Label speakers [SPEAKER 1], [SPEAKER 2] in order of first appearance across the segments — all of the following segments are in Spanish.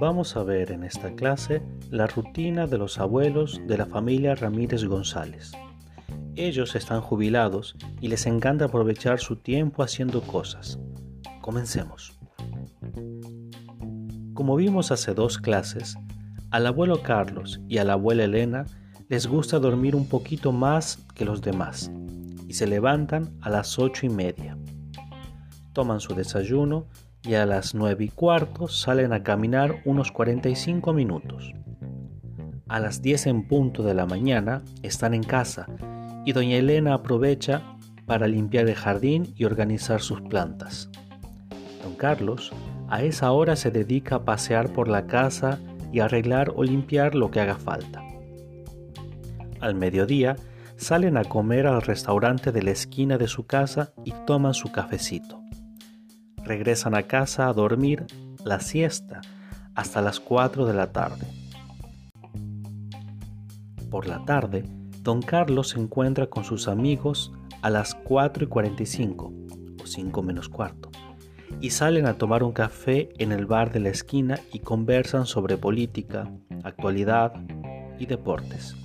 [SPEAKER 1] Vamos a ver en esta clase la rutina de los abuelos de la familia Ramírez González. Ellos están jubilados y les encanta aprovechar su tiempo haciendo cosas. Comencemos. Como vimos hace dos clases, al abuelo Carlos y a la abuela Elena les gusta dormir un poquito más que los demás y se levantan a las ocho y media. Toman su desayuno y a las nueve y cuarto salen a caminar unos 45 minutos. A las 10 en punto de la mañana están en casa y doña Elena aprovecha para limpiar el jardín y organizar sus plantas. Don Carlos a esa hora se dedica a pasear por la casa y arreglar o limpiar lo que haga falta. Al mediodía salen a comer al restaurante de la esquina de su casa y toman su cafecito regresan a casa a dormir la siesta hasta las 4 de la tarde. Por la tarde, don Carlos se encuentra con sus amigos a las 4 y 45 o 5 menos cuarto y salen a tomar un café en el bar de la esquina y conversan sobre política, actualidad y deportes.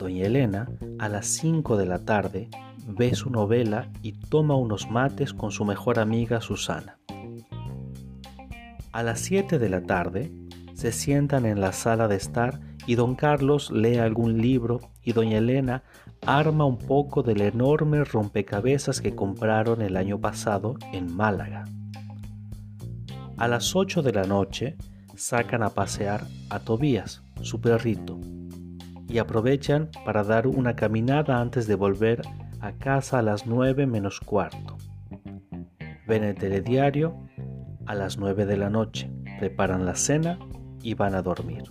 [SPEAKER 1] Doña Elena, a las 5 de la tarde, ve su novela y toma unos mates con su mejor amiga Susana. A las 7 de la tarde se sientan en la sala de estar y don Carlos lee algún libro y doña Elena arma un poco del enorme rompecabezas que compraron el año pasado en Málaga. A las 8 de la noche sacan a pasear a Tobías, su perrito, y aprovechan para dar una caminada antes de volver a casa a las 9 menos cuarto. Ven el telediario a las 9 de la noche, preparan la cena y van a dormir.